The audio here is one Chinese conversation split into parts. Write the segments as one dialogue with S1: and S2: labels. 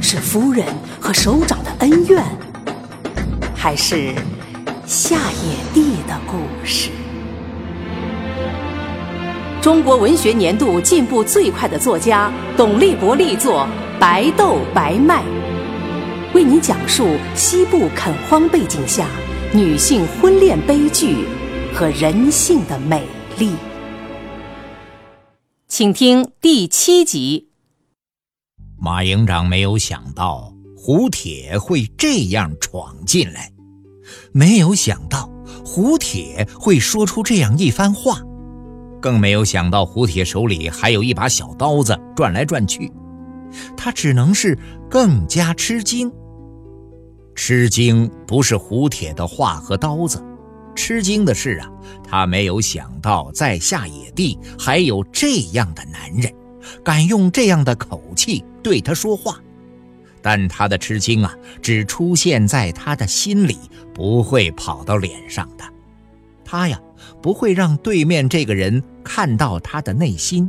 S1: 是夫人和首长的恩怨，还是下野地的故事？中国文学年度进步最快的作家董立博力作《白豆白麦》，为您讲述西部垦荒背景下女性婚恋悲剧和人性的美丽。请听第七集。
S2: 马营长没有想到胡铁会这样闯进来，没有想到胡铁会说出这样一番话。更没有想到胡铁手里还有一把小刀子转来转去，他只能是更加吃惊。吃惊不是胡铁的话和刀子，吃惊的是啊，他没有想到在下野地还有这样的男人，敢用这样的口气对他说话。但他的吃惊啊，只出现在他的心里，不会跑到脸上的。他呀。不会让对面这个人看到他的内心，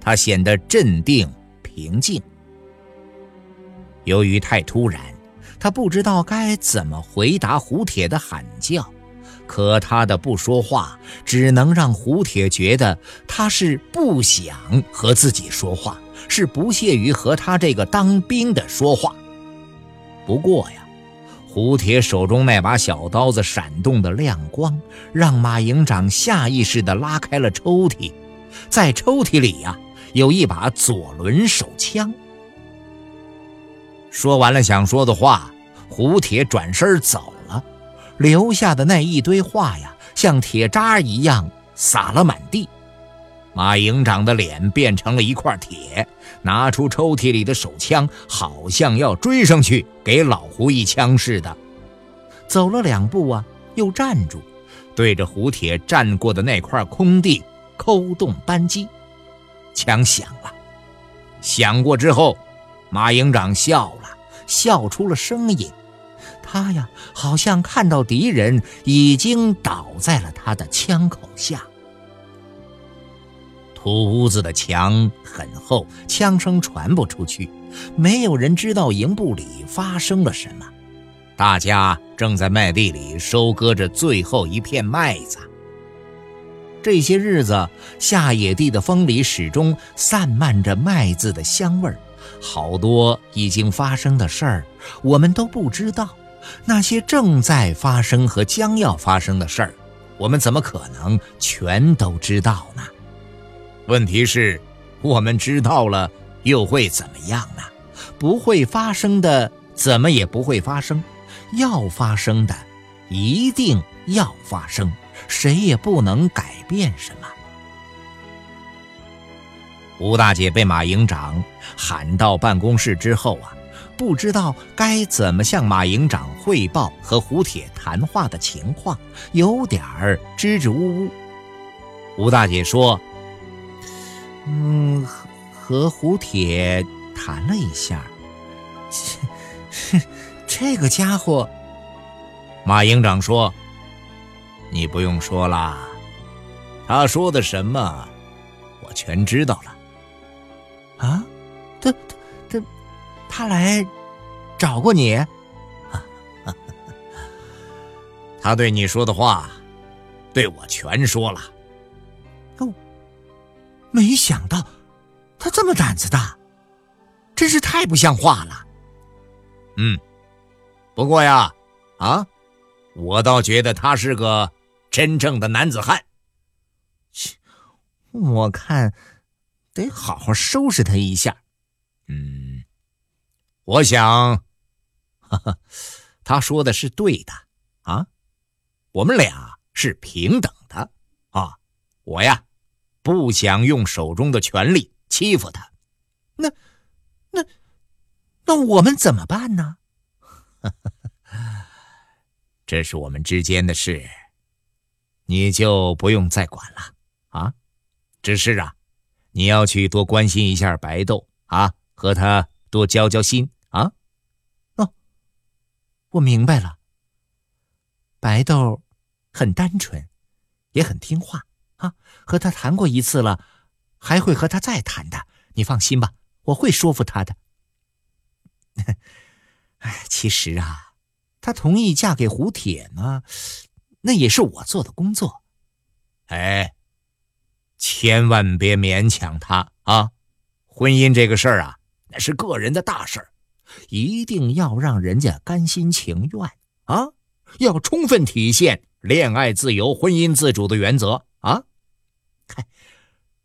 S2: 他显得镇定平静。由于太突然，他不知道该怎么回答胡铁的喊叫，可他的不说话只能让胡铁觉得他是不想和自己说话，是不屑于和他这个当兵的说话。不过呀。胡铁手中那把小刀子闪动的亮光，让马营长下意识地拉开了抽屉，在抽屉里呀，有一把左轮手枪。说完了想说的话，胡铁转身走，留下的那一堆话呀，像铁渣一样撒了满地。马营长的脸变成了一块铁，拿出抽屉里的手枪，好像要追上去给老胡一枪似的。走了两步啊，又站住，对着胡铁站过的那块空地扣动扳机。枪响了，响过之后，马营长笑了，笑出了声音。他呀，好像看到敌人已经倒在了他的枪口下。土屋子的墙很厚，枪声传不出去，没有人知道营部里发生了什么。大家正在麦地里收割着最后一片麦子。这些日子，下野地的风里始终散漫着麦子的香味儿。好多已经发生的事儿，我们都不知道；那些正在发生和将要发生的事儿，我们怎么可能全都知道呢？问题是，我们知道了又会怎么样呢？不会发生的，怎么也不会发生；要发生的，一定要发生，谁也不能改变什么。吴大姐被马营长喊到办公室之后啊，不知道该怎么向马营长汇报和胡铁谈话的情况，有点儿支支吾吾。吴大姐说。嗯，和胡铁谈了一下，这这个家伙。马营长说：“你不用说了，他说的什么，我全知道了。”他来找过你？他对你说的话，对我全说了。哦没想到，他这么胆子大，真是太不像话了。嗯，不过呀，啊，我倒觉得他是个真正的男子汉。切，我看得好好收拾他一下。嗯，我想，哈哈，他说的是对的啊，我们俩是平等的啊，我呀。不想用手中的权力欺负他，那、那、那我们怎么办呢？这是我们之间的事，你就不用再管了啊。只是啊，你要去多关心一下白豆啊，和他多交交心。
S3: 我明白了。白豆很单纯，也很听话啊。和他谈过一次了，还会和他再谈的。你放心吧，我会说服他的。哎，其实啊，他同意嫁给胡铁呢，那也是我做的工作。
S2: 哎，千万别勉强他啊！婚姻这个事儿啊，那是个人的大事儿，一定要让人家甘心情愿啊！要充分体现恋爱自由、婚姻自主的原则啊！
S3: 嗨，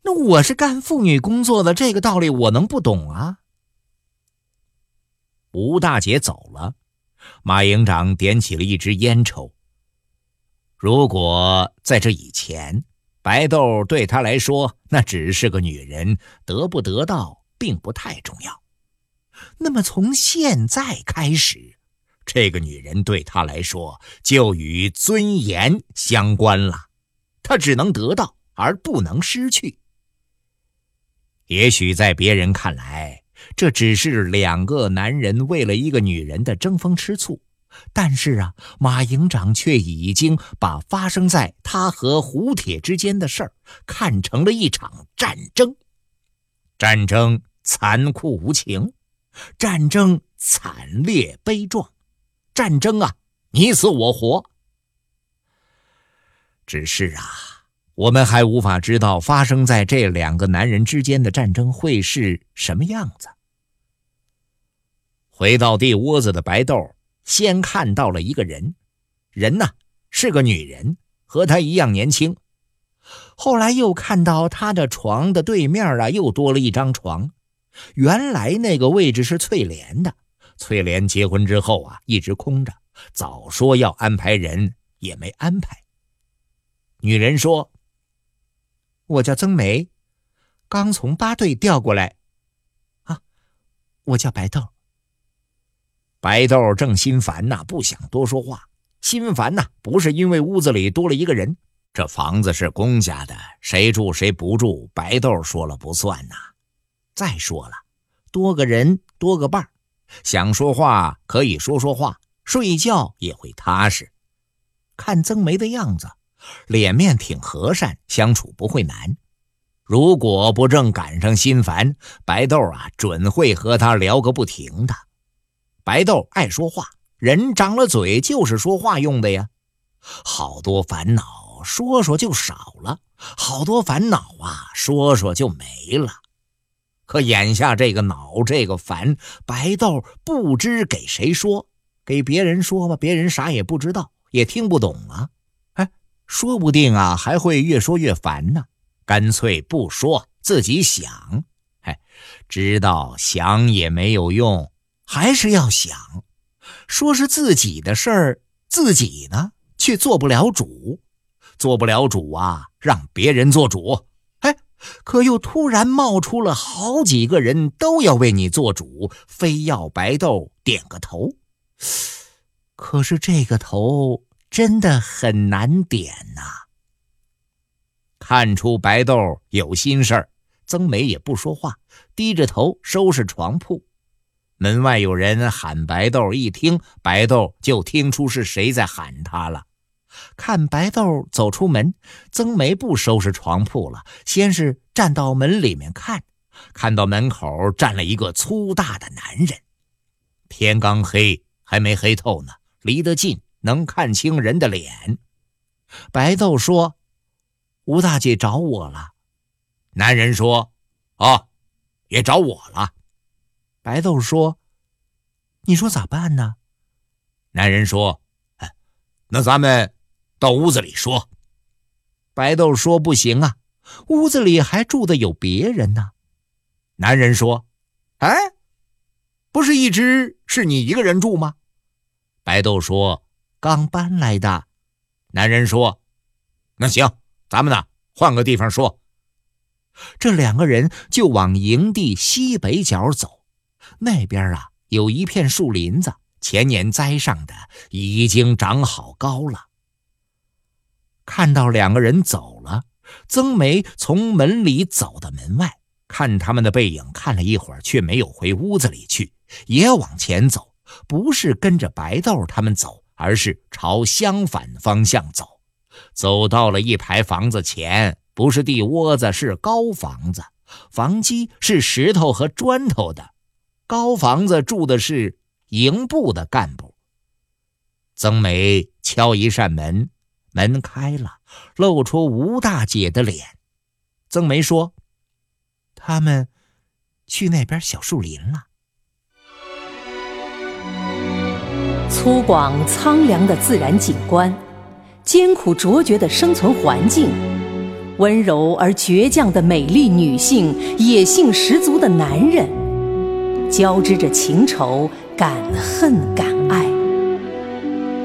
S3: 那我是干妇女工作的，这个道理我能不懂啊？
S2: 吴大姐走了，马营长点起了一支烟抽。如果在这以前，白豆对他来说那只是个女人，得不得到并不太重要。那么从现在开始，这个女人对他来说就与尊严相关了，他只能得到而不能失去。也许在别人看来，这只是两个男人为了一个女人的争风吃醋，但是啊，马营长却已经把发生在他和胡铁之间的事儿看成了一场战争。战争残酷无情，战争惨烈悲壮，战争啊，你死我活。只是啊，我们还无法知道发生在这两个男人之间的战争会是什么样子。回到地窝子的白豆，先看到了一个人，人呢是个女人，和他一样年轻。后来又看到他的床的对面啊，又多了一张床。原来那个位置是翠莲的，翠莲结婚之后啊，一直空着，早说要安排人，也没安排。女人说：“
S3: 我叫曾梅，刚从八队调过来。啊，我叫白豆。”
S2: 白豆正心烦呐，不想多说话。心烦呐，不是因为屋子里多了一个人，这房子是公家的，谁住谁不住，白豆说了不算呐。再说了，多个人多个伴儿想说话可以说说话，睡觉也会踏实。看曾梅的样子，脸面挺和善，相处不会难。如果不正赶上心烦，白豆啊，准会和他聊个不停的。白豆爱说话，人长了嘴就是说话用的呀。好多烦恼说说就少了，好多烦恼啊说说就没了。可眼下这个恼这个烦，白豆不知给谁说，给别人说吧，别人啥也不知道，也听不懂啊。哎，说不定啊还会越说越烦呢。干脆不说，自己想。哎，知道想也没有用。还是要想，说是自己的事儿，自己呢却做不了主，做不了主啊，让别人做主。可又突然冒出了好几个人都要为你做主，非要白豆点个头。可是这个头真的很难点呐。看出白豆有心事儿，曾梅也不说话，低着头收拾床铺。门外有人喊白豆，一听白豆就听出是谁在喊他了。看白豆走出门，曾梅不收拾床铺了，先是站到门里面看，看到门口站了一个粗大的男人。天刚黑，还没黑透呢，离得近能看清人的脸。白豆说：“吴大姐找我了。”男人说：“哦，也找我了。”
S3: 白豆说：“你说咋办呢？”
S2: 男人说：“，那咱们到屋子里说。”
S3: 白豆说：“不行啊，屋子里还住的有别人呢。”
S2: 男人说：“哎，不是一直是你一个人住吗？”白豆说：“刚搬来的。”男人说：“那行，咱们呢换个地方说。”这两个人就往营地西北角走。那边啊有一片树林子，前年栽上的，已经长好高了。看到两个人走了，曾梅从门里走到门外，看他们的背影，看了一会儿，却没有回屋子里去，也往前走，不是跟着白豆他们走，而是朝相反方向走。走到了一排房子前，不是地窝子，是高房子，房基是石头和砖头的。高房子住的是营部的干部。曾梅敲一扇门，门开了，露出吴大姐的脸。曾梅说：“
S3: 他们去那边小树林了。”
S1: 粗犷苍凉的自然景观，艰苦卓绝的生存环境，温柔而倔强的美丽女性，野性十足的男人。交织着情仇、敢恨、敢爱，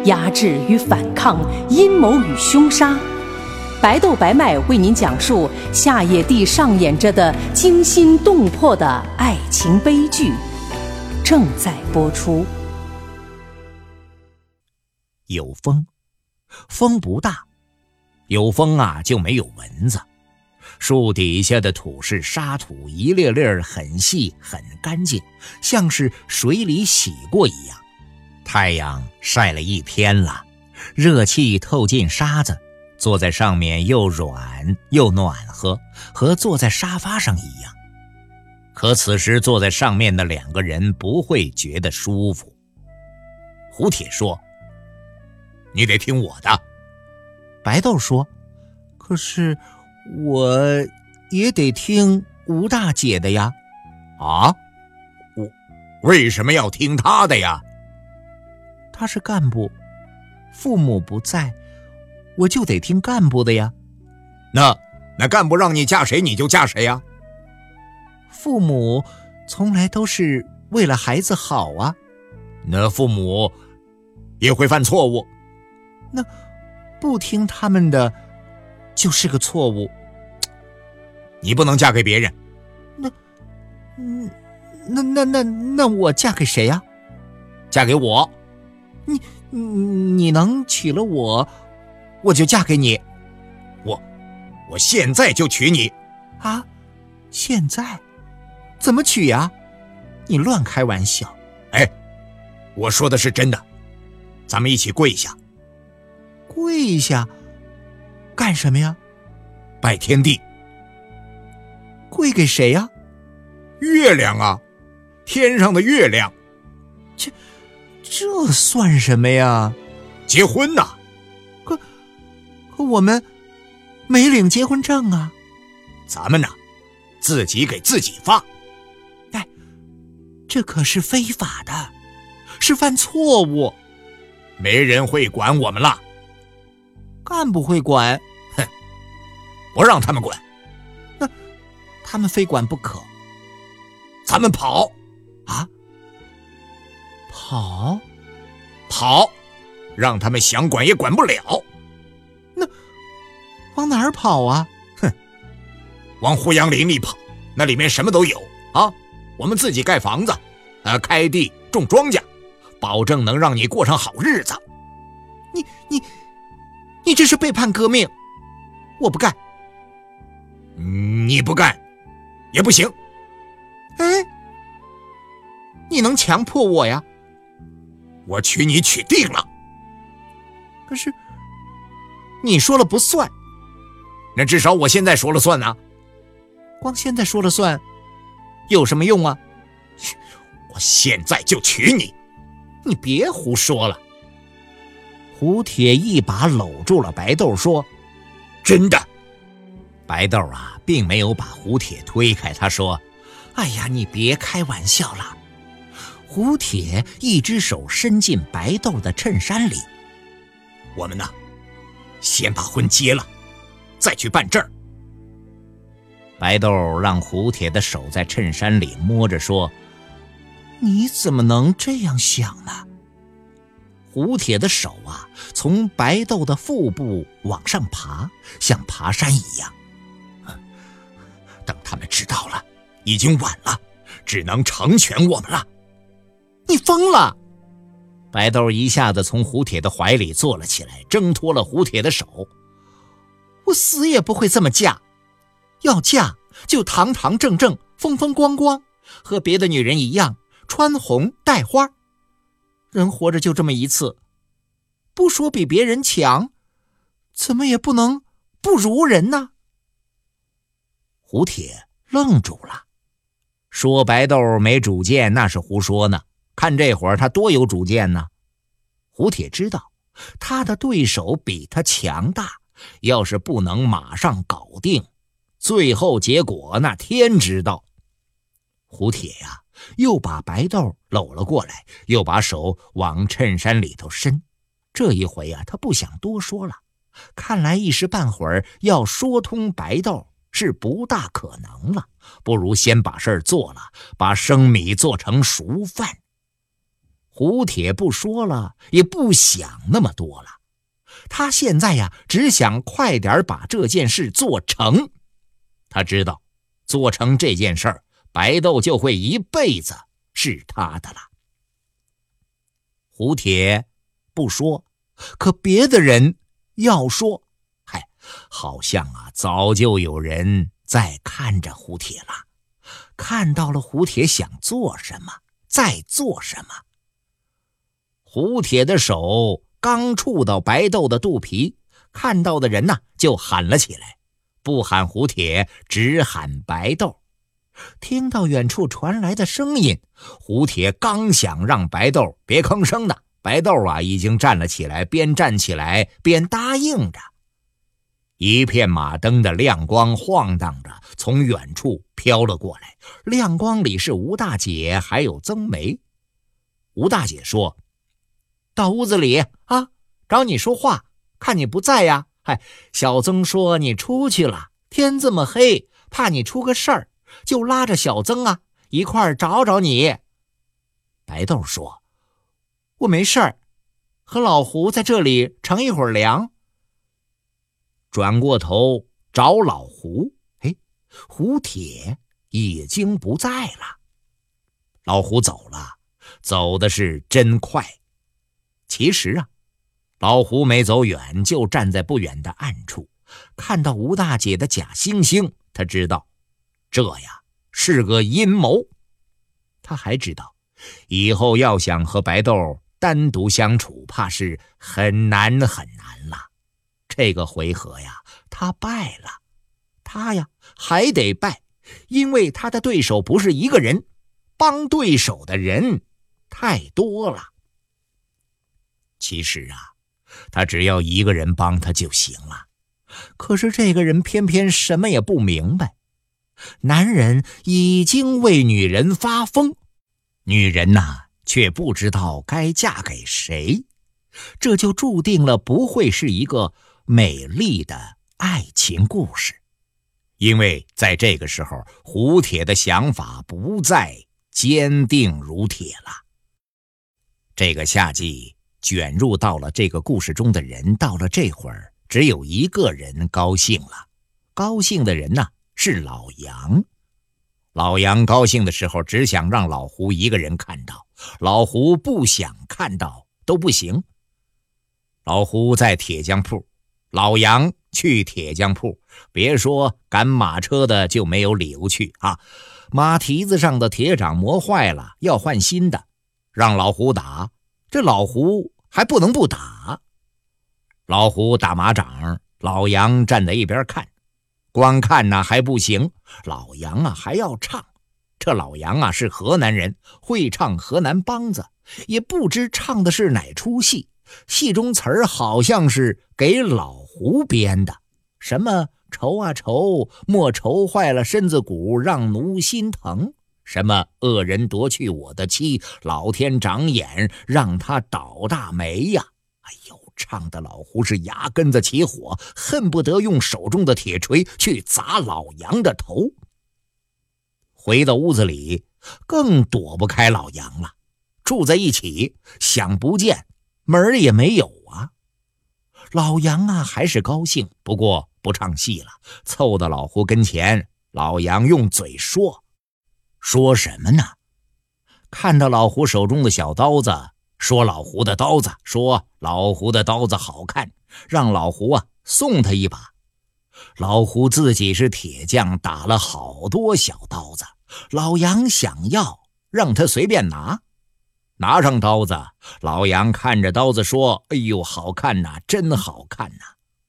S1: 压制与反抗，阴谋与凶杀。白豆白麦为您讲述夏野地上演着的惊心动魄的爱情悲剧，正在播出。
S2: 有风，风不大，有风啊就没有蚊子。树底下的土是沙土，一粒粒很细很干净，像是水里洗过一样。太阳晒了一天了，热气透进沙子，坐在上面又软又暖和，和坐在沙发上一样。可此时坐在上面的两个人不会觉得舒服。胡铁说：“你得听我的。”
S3: 白豆说：“可是。”我也得听吴大姐的呀，
S2: 啊，我为什么要听她的呀？
S3: 她是干部，父母不在，我就得听干部的呀。
S2: 那那干部让你嫁谁，你就嫁谁呀？
S3: 父母从来都是为了孩子好啊。
S2: 那父母也会犯错误，
S3: 那不听他们的。就是个错误，
S2: 你不能嫁给别人。
S3: 那，嗯，那那那那我嫁给谁呀？
S2: 嫁给我。
S3: 你你能娶了我，我就嫁给你。
S2: 我我现在就娶你。
S3: 啊？现在？怎么娶呀？你乱开玩笑。
S2: 哎，我说的是真的。咱们一起跪下。
S3: 跪下。干什么呀？
S2: 拜天地。
S3: 跪给谁呀？
S2: 月亮啊，天上的月亮。
S3: 切这算什么呀？
S2: 结婚呐。
S3: 可可我们没领结婚证啊。
S2: 咱们呢，自己给自己发。
S3: 哎，这可是非法的，是犯错误。
S2: 没人会管我们了。
S3: 干部会管，
S2: 哼，不让他们管，
S3: 那他们非管不可。
S2: 咱们跑，
S3: 啊，跑，
S2: 跑，让他们想管也管不了。
S3: 那往哪儿跑啊？
S2: 哼，往胡杨林里跑，那里面什么都有啊。我们自己盖房子，呃，开地种庄稼，保证能让你过上好日子。
S3: 你你。你这是背叛革命，我不干。
S2: 你不干，也不行。
S3: 哎，你能强迫我呀？
S2: 我娶你娶定了。
S3: 可是你说了不算，
S2: 那至少我现在说了算呢。
S3: 光现在说了算，有什么用啊？
S2: 我现在就娶你，
S3: 你别胡说了。
S2: 胡铁一把搂住了白豆，说：“真的。”白豆啊，并没有把胡铁推开。他说：“
S3: 哎呀，你别开玩笑了。”胡铁一只手伸进白豆的衬衫里：“
S2: 我们呢，先把婚结了，再去办证。”白豆让胡铁的手在衬衫里摸着，说：“
S3: 你怎么能这样想呢？”
S2: 胡铁的手啊，从白豆的腹部往上爬，像爬山一样。等他们知道了，已经晚了，只能成全我们了。你疯了！白豆一下子从胡铁的怀里坐了起来，挣脱了胡铁的手。我死也不会这么嫁，要嫁就堂堂正正、风风光光，和别的女人一样，穿红戴花。人活着就这么一次，不说比别人强，怎么也不能不如人呢？胡铁愣住了，说：“白豆没主见，那是胡说呢。看这会儿他多有主见呢。”胡铁知道他的对手比他强大，要是不能马上搞定，最后结果那天知道。胡铁呀，又把白豆搂了过来，又把手往衬衫里头伸。这一回啊，他不想多说了，看来一时半会儿要说通白豆。是不大可能了，不如先把事儿做了，把生米做成熟饭。胡铁不说了，也不想那么多了。他现在呀，只想快点把这件事做成。他知道，做成这件事儿，白豆就会一辈子是他的了。胡铁不说，可别的人要说。嗨好像啊，早就有人在看着胡铁了，看到了胡铁想做什么，在做什么。胡铁的手刚触到白豆的肚皮，看到的人呢就喊了起来，不喊胡铁，只喊白豆。听到远处传来的声音，胡铁刚想让白豆别吭声呢，白豆啊已经站了起来，边站起来边答应着。一片马灯的亮光晃荡着，从远处飘了过来。亮光里是吴大姐，还有曾梅。吴大姐说：“到屋子里啊，找你说话。看你不在呀，嗨，小曾说你出去了。天这么黑，怕你出个事儿，就拉着小曾啊一块儿找找你。”白豆说：“我没事儿，和老胡在这里乘一会儿凉。”转过头找老胡，哎，胡铁已经不在了。老胡走了，走的是真快。其实啊，老胡没走远，就站在不远的暗处，看到吴大姐的假惺惺，他知道，这呀是个阴谋。他还知道，以后要想和白豆单独相处，怕是很难很难了。这个回合呀，他败了，他呀还得败，因为他的对手不是一个人，帮对手的人太多了。其实啊，他只要一个人帮他就行了，可是这个人偏偏什么也不明白。男人已经为女人发疯，女人呐却不知道该嫁给谁，这就注定了不会是一个。美丽的爱情故事，因为在这个时候，胡铁的想法不再坚定如铁了。这个夏季卷入到了这个故事中的人，到了这会儿，只有一个人高兴了。高兴的人呢是老杨。老杨高兴的时候，只想让老胡一个人看到，老胡不想看到都不行。老胡在铁匠铺。老杨去铁匠铺，别说赶马车的就没有理由去啊！马蹄子上的铁掌磨坏了，要换新的，让老胡打，这老胡还不能不打。老胡打马掌，老杨站在一边看，光看呢还不行，老杨啊还要唱。这老杨啊是河南人，会唱河南梆子，也不知唱的是哪出戏。戏中词儿好像是给老胡编的，什么愁啊愁，莫愁坏了身子骨，让奴心疼；什么恶人夺去我的妻，老天长眼，让他倒大霉呀！哎呦，唱的老胡是牙根子起火，恨不得用手中的铁锤去砸老杨的头。回到屋子里，更躲不开老杨了，住在一起，想不见。门也没有啊！老杨啊，还是高兴，不过不唱戏了，凑到老胡跟前。老杨用嘴说：“说什么呢？看到老胡手中的小刀子，说老胡的刀子，说老胡的刀子好看，让老胡啊送他一把。老胡自己是铁匠，打了好多小刀子，老杨想要让他随便拿。拿上刀子，老杨看着刀子说：“哎呦，好看呐，真好看呐！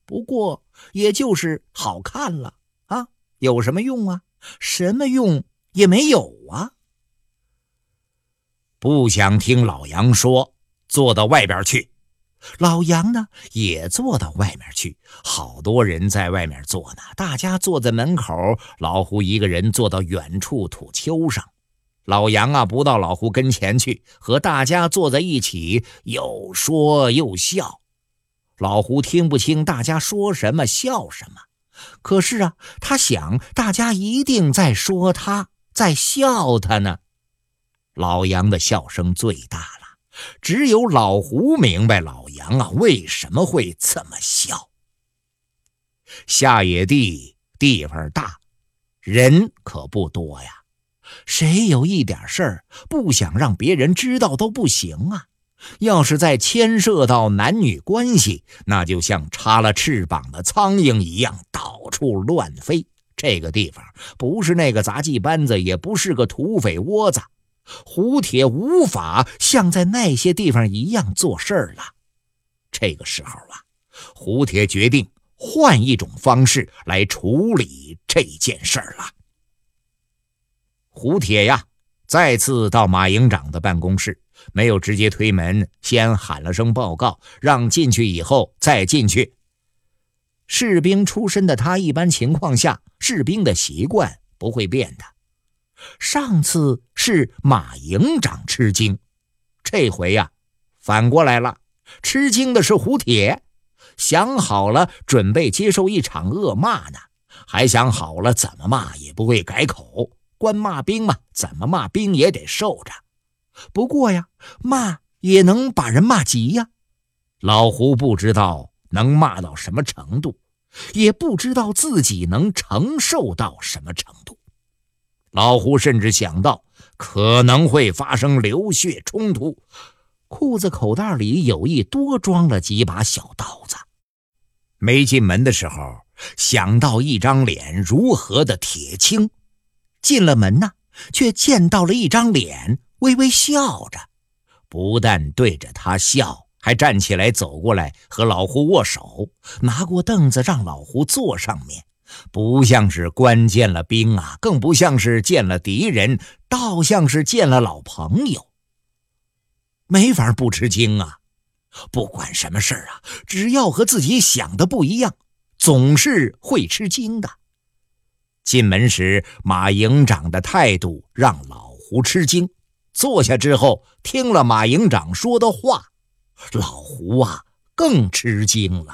S2: 不过也就是好看了啊，有什么用啊？什么用也没有啊！”不想听老杨说，坐到外边去。老杨呢，也坐到外面去。好多人在外面坐呢，大家坐在门口，老胡一个人坐到远处土丘上。老杨啊，不到老胡跟前去，和大家坐在一起，又说又笑。老胡听不清大家说什么，笑什么。可是啊，他想，大家一定在说他，在笑他呢。老杨的笑声最大了，只有老胡明白老杨啊为什么会这么笑。下野地地方大，人可不多呀。谁有一点事儿不想让别人知道都不行啊！要是再牵涉到男女关系，那就像插了翅膀的苍蝇一样到处乱飞。这个地方不是那个杂技班子，也不是个土匪窝子，胡铁无法像在那些地方一样做事儿了。这个时候啊，胡铁决定换一种方式来处理这件事儿了。胡铁呀，再次到马营长的办公室，没有直接推门，先喊了声报告，让进去以后再进去。士兵出身的他，一般情况下，士兵的习惯不会变的。上次是马营长吃惊，这回呀，反过来了，吃惊的是胡铁，想好了准备接受一场恶骂呢，还想好了怎么骂也不会改口。官骂兵嘛，怎么骂兵也得受着。不过呀，骂也能把人骂急呀。老胡不知道能骂到什么程度，也不知道自己能承受到什么程度。老胡甚至想到可能会发生流血冲突，裤子口袋里有意多装了几把小刀子。没进门的时候，想到一张脸如何的铁青。进了门呢，却见到了一张脸，微微笑着，不但对着他笑，还站起来走过来和老胡握手，拿过凳子让老胡坐上面，不像是关见了兵啊，更不像是见了敌人，倒像是见了老朋友。没法不吃惊啊！不管什么事儿啊，只要和自己想的不一样，总是会吃惊的。进门时，马营长的态度让老胡吃惊。坐下之后，听了马营长说的话，老胡啊更吃惊了。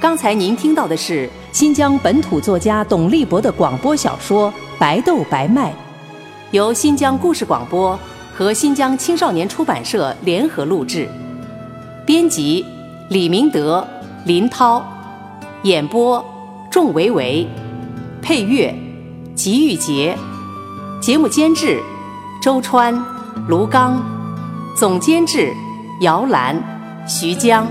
S1: 刚才您听到的是新疆本土作家董立博的广播小说《白豆白麦》，由新疆故事广播和新疆青少年出版社联合录制，编辑李明德、林涛，演播。仲维维，配乐，吉玉杰，节目监制，周川，卢刚，总监制，姚兰，徐江。